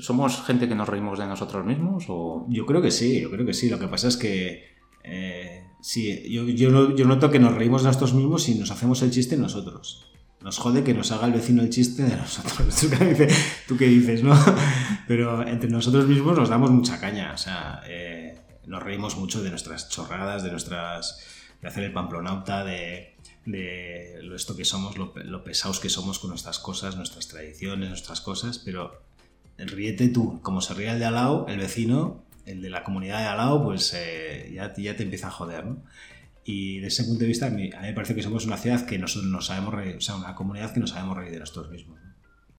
¿Somos gente que nos reímos de nosotros mismos? O... Yo creo que sí, yo creo que sí. Lo que pasa es que eh, sí, yo, yo, noto que nos reímos de nosotros mismos y nos hacemos el chiste nosotros. Nos jode que nos haga el vecino el chiste de nosotros. ¿Tú qué dices, no? Pero entre nosotros mismos nos damos mucha caña. O sea, eh, nos reímos mucho de nuestras chorradas, de nuestras. de hacer el pamplonauta, de, de lo esto que somos, lo, lo, pesados que somos con nuestras cosas, nuestras tradiciones, nuestras cosas, pero ríete tú, como se ríe el de al lado, el vecino, el de la comunidad de al lado, pues eh, ya, te empieza a joder, ¿no? Y desde ese punto de vista, a mí, me parece que somos una ciudad que nos, nos sabemos reír, o sea, una comunidad que nos sabemos reír de nosotros mismos. ¿no?